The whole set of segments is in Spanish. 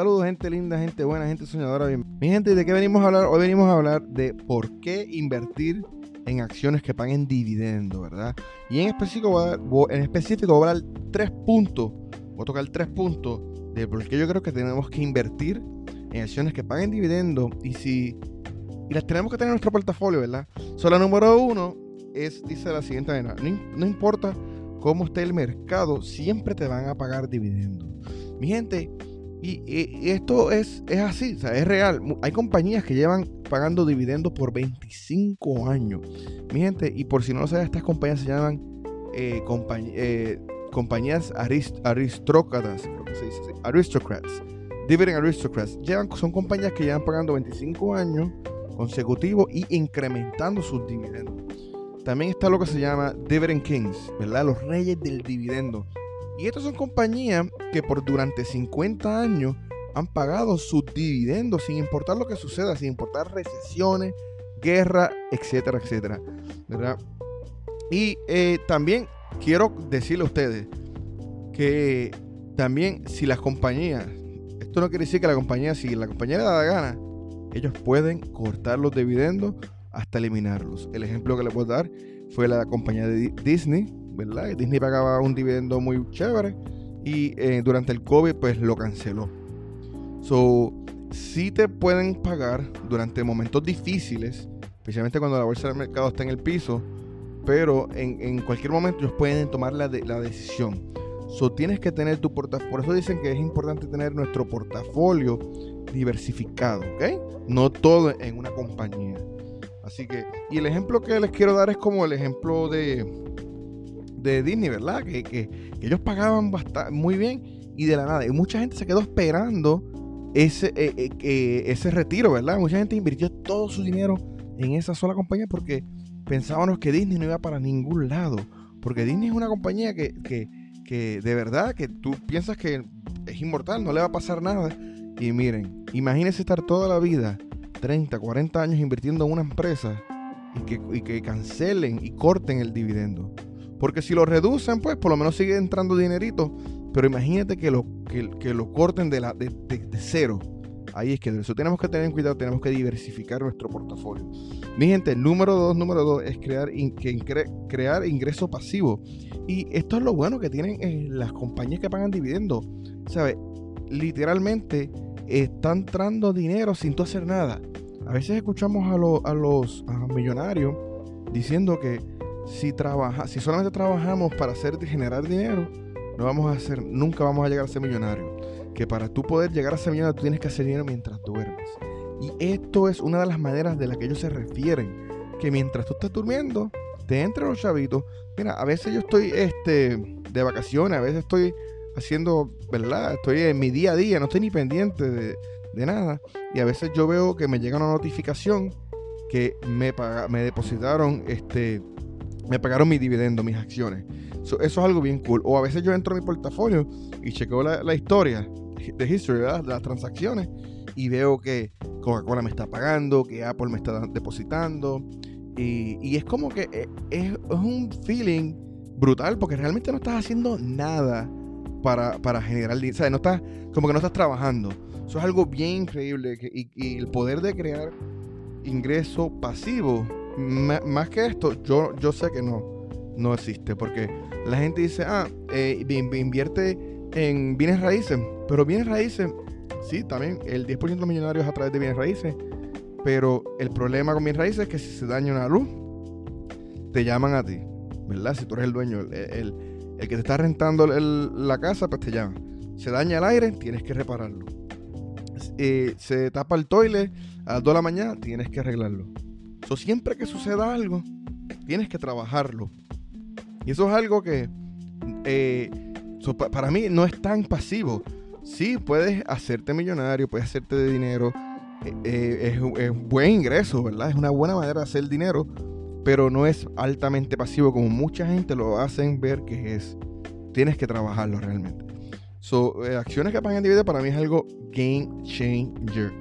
Saludos, gente linda, gente buena, gente soñadora. Bien. Mi gente, ¿de qué venimos a hablar? Hoy venimos a hablar de por qué invertir en acciones que paguen dividendo, ¿verdad? Y en específico, voy a en específico voy a dar tres puntos, voy a tocar tres puntos de por qué yo creo que tenemos que invertir en acciones que paguen dividendo y si y las tenemos que tener en nuestro portafolio, ¿verdad? Solo la número uno es, dice la siguiente manera, no, importa cómo esté el mercado, siempre te van a pagar dividendos. Mi gente, y, esto es, es así, o sea, es real. Hay compañías que llevan pagando dividendos por 25 años. Mi gente, y por si no lo sabes, estas compañías se llaman eh, eh, compañías aristócratas, creo que se dice así, aristocrats, dividend aristocrats. Llevan, son compañías que llevan pagando 25 años consecutivos y incrementando sus dividendos. También está lo que se llama Dividend Kings, ¿verdad? Los reyes del dividendo. Y estas son compañías que por durante 50 años han pagado sus dividendos sin importar lo que suceda, sin importar recesiones, guerra, etcétera, etcétera. ¿verdad? Y eh, también quiero decirle a ustedes que también si las compañías, esto no quiere decir que la compañía, si la compañía le da la gana, ellos pueden cortar los dividendos hasta eliminarlos. El ejemplo que le puedo dar fue la compañía de Disney, Disney pagaba un dividendo muy chévere y eh, durante el COVID pues lo canceló. So, sí te pueden pagar durante momentos difíciles, especialmente cuando la bolsa del mercado está en el piso, pero en, cualquier momento ellos pueden tomar la, decisión. Tienes que tener tu portafolio. Por eso dicen que es importante tener nuestro portafolio diversificado, ¿ok? No todo en una compañía. Así que, y el ejemplo que les quiero dar es como el ejemplo de, de Disney, ¿verdad? Que, ellos pagaban bastante, muy bien y de la nada. Y mucha gente se quedó esperando ese, eh, eh, ese retiro, ¿verdad? Mucha gente invirtió todo su dinero en esa sola compañía porque pensábamos que Disney no iba para ningún lado. Porque Disney es una compañía que, que, que de verdad que tú piensas que es inmortal, no le va a pasar nada. Y miren, imagínense estar toda la vida, 30, 40 años invirtiendo en una empresa y que, cancelen y corten el dividendo. Porque si lo reducen, pues por lo menos sigue entrando dinerito. Pero imagínate que lo, que, lo corten de, la, de, cero. Ahí es que eso tenemos que tener cuidado, tenemos que diversificar nuestro portafolio. Mi gente, número dos, número dos es crear, crear ingreso pasivo. Y esto es lo bueno que tienen eh, las compañías que pagan dividendos. ¿Sabes? Literalmente está entrando dinero sin tú hacer nada. A veces escuchamos a, a los millonarios diciendo que si, trabaja, si solamente trabajamos para hacer generar dinero, no vamos a hacer, nunca vamos a llegar a ser millonarios. Que para tú poder llegar a ser millonario, tú tienes que hacer dinero mientras duermes. Y esto es una de las maneras de las que ellos se refieren. Que mientras tú estás durmiendo, te entran los chavitos. Mira, a veces yo estoy este, de vacaciones, a veces estoy haciendo, ¿verdad? Estoy en mi día a día, no estoy ni pendiente de, nada. Y a veces yo veo que me llega una notificación que me, me depositaron, este, me pagaron mi dividendo, mis acciones. eso es algo bien cool. O a veces yo entro a mi portafolio y chequeo la, historia de history, las transacciones, y veo que Coca-Cola me está pagando, que Apple me está depositando. Y, y es como que eh, es, es un feeling brutal porque realmente no estás haciendo nada para, para generar dinero. O sea, no estás, como que no estás trabajando. Eso es algo bien increíble. y, el poder de crear ingreso pasivo, más que esto, yo, yo sé que no, no existe. Porque la gente dice, ah, eh, invierte en bienes raíces. Pero bienes raíces, sí, también el 10% de los millonarios a través de bienes raíces. Pero el problema con bienes raíces es que si se daña una luz, te llaman a ti, ¿verdad? Si tú eres el dueño, el el que te está rentando la casa, pues te llama. Se daña el aire, tienes que repararlo. Eh, se tapa el toilet a las 2 de la mañana, tienes que arreglarlo. So, siempre que suceda algo, tienes que trabajarlo. Y eso es algo que eh, para mí no es tan pasivo. Sí, puedes hacerte millonario, puedes hacerte de dinero. Eh, es, es, buen ingreso, ¿verdad? Es una buena manera de hacer dinero pero no es altamente pasivo como mucha gente lo hacen ver que es. Tienes que trabajarlo realmente. So, eh, acciones que pagan dividendos para mí es algo game changer.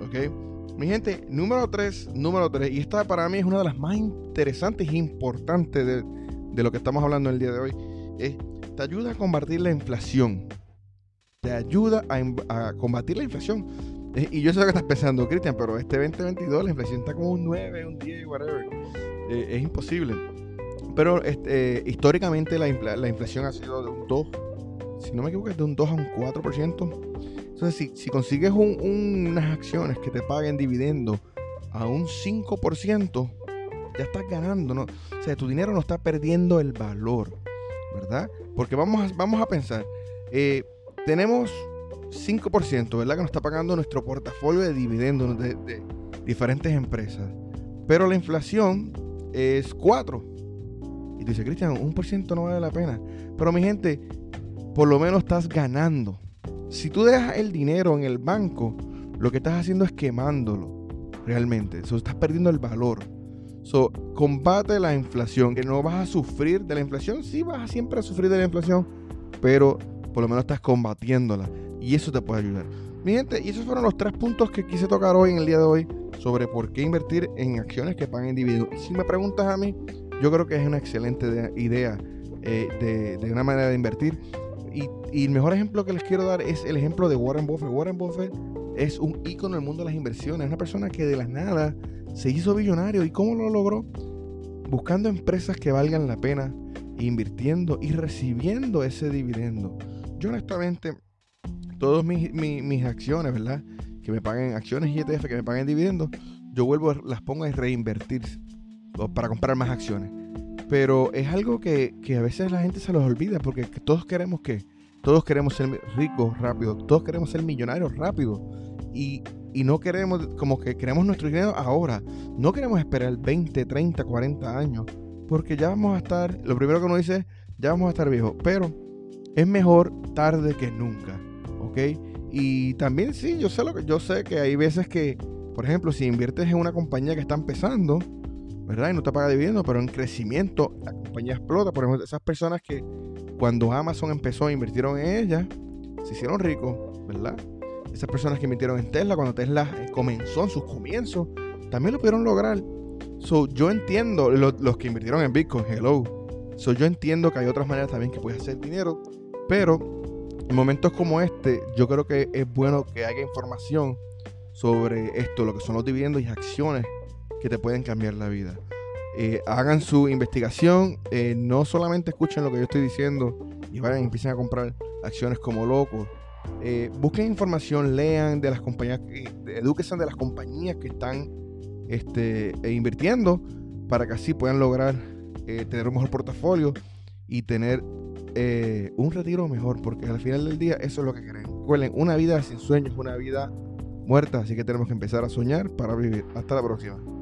¿Ok? Mi gente, número 3, número 3, y esta para mí es una de las más interesantes e importantes de, de lo que estamos hablando el día de hoy, es te ayuda a combatir la inflación. te ayuda a, combatir la inflación. Y yo sé lo que estás pensando, Cristian, pero este 2022 la inflación está como un 9, un 10, whatever. Eh, es imposible. Pero este, históricamente la, inflación ha sido de un 2, si no me equivoco, es de un 2 a un 4%. Entonces, si, consigues unas acciones que te paguen dividendo a un 5%, ya estás ganando, ¿no? O sea, tu dinero no está perdiendo el valor, ¿verdad? Porque vamos a, vamos a pensar, eh, tenemos 5%, ¿verdad? Que nos está pagando nuestro portafolio de dividendos de, diferentes empresas. Pero la inflación es 4. Y tú dices, Cristian, un por ciento no vale la pena. Pero mi gente, por lo menos estás ganando. Si tú dejas el dinero en el banco, lo que estás haciendo es quemándolo realmente. Eso estás perdiendo el valor. So, combate la inflación, que no vas a sufrir de la inflación. Sí, vas a siempre a sufrir de la inflación, pero por lo menos estás combatiéndola. Y eso te puede ayudar. Mi gente, y esos fueron los tres puntos que quise tocar hoy en el día de hoy sobre por qué invertir en acciones que pagan dividendos. Si me preguntas a mí, yo creo que es una excelente idea eh, de, una manera de invertir. Y, el mejor ejemplo que les quiero dar es el ejemplo de Warren Buffett. Warren Buffett es un ícono del mundo de las inversiones. Es una persona que de la nada se hizo billonario. ¿Y cómo lo logró? Buscando empresas que valgan la pena, invirtiendo y recibiendo ese dividendo. Yo honestamente, todas mis, mis, acciones, ¿verdad? Que me paguen acciones y ETF, que me paguen dividendos, yo vuelvo, las pongo a reinvertir para comprar más acciones. Pero es algo que, a veces la gente se los olvida porque todos queremos que, todos queremos ser ricos rápido, todos queremos ser millonarios rápido. Y, no queremos, como que queremos nuestro dinero ahora. No queremos esperar 20, 30, 40 años. Porque ya vamos a estar, lo primero que uno dice ya vamos a estar viejos. Pero es mejor tarde que nunca. ¿Ok? Y también sí, yo sé lo que yo sé que hay veces que, por ejemplo, si inviertes en una compañía que está empezando, ¿verdad? Y no te paga dividendos, pero en crecimiento la compañía explota. Por ejemplo, esas personas que cuando Amazon empezó, invirtieron en ella, se hicieron ricos, ¿verdad? Esas personas que invirtieron en Tesla, cuando Tesla eh, comenzó en sus comienzos, también lo pudieron lograr. So, yo entiendo los que invirtieron en Bitcoin, hello. So, yo entiendo que hay otras maneras también que puedes hacer dinero, pero en momentos como este, yo creo que es bueno que haya información sobre esto, lo que son los dividendos y acciones que te pueden cambiar la vida. Eh, hagan su investigación, eh, no solamente escuchen lo que yo estoy diciendo y vayan y empiecen a comprar acciones como locos. Eh, busquen información, lean de las compañías, edúquense de las compañías que están este, invirtiendo para que así puedan lograr tener un mejor portafolio y tener un retiro mejor, porque al final del día eso es lo que queremos. Recuerden, una vida sin sueños, una vida muerta, así que tenemos que empezar a soñar para vivir. Hasta la próxima.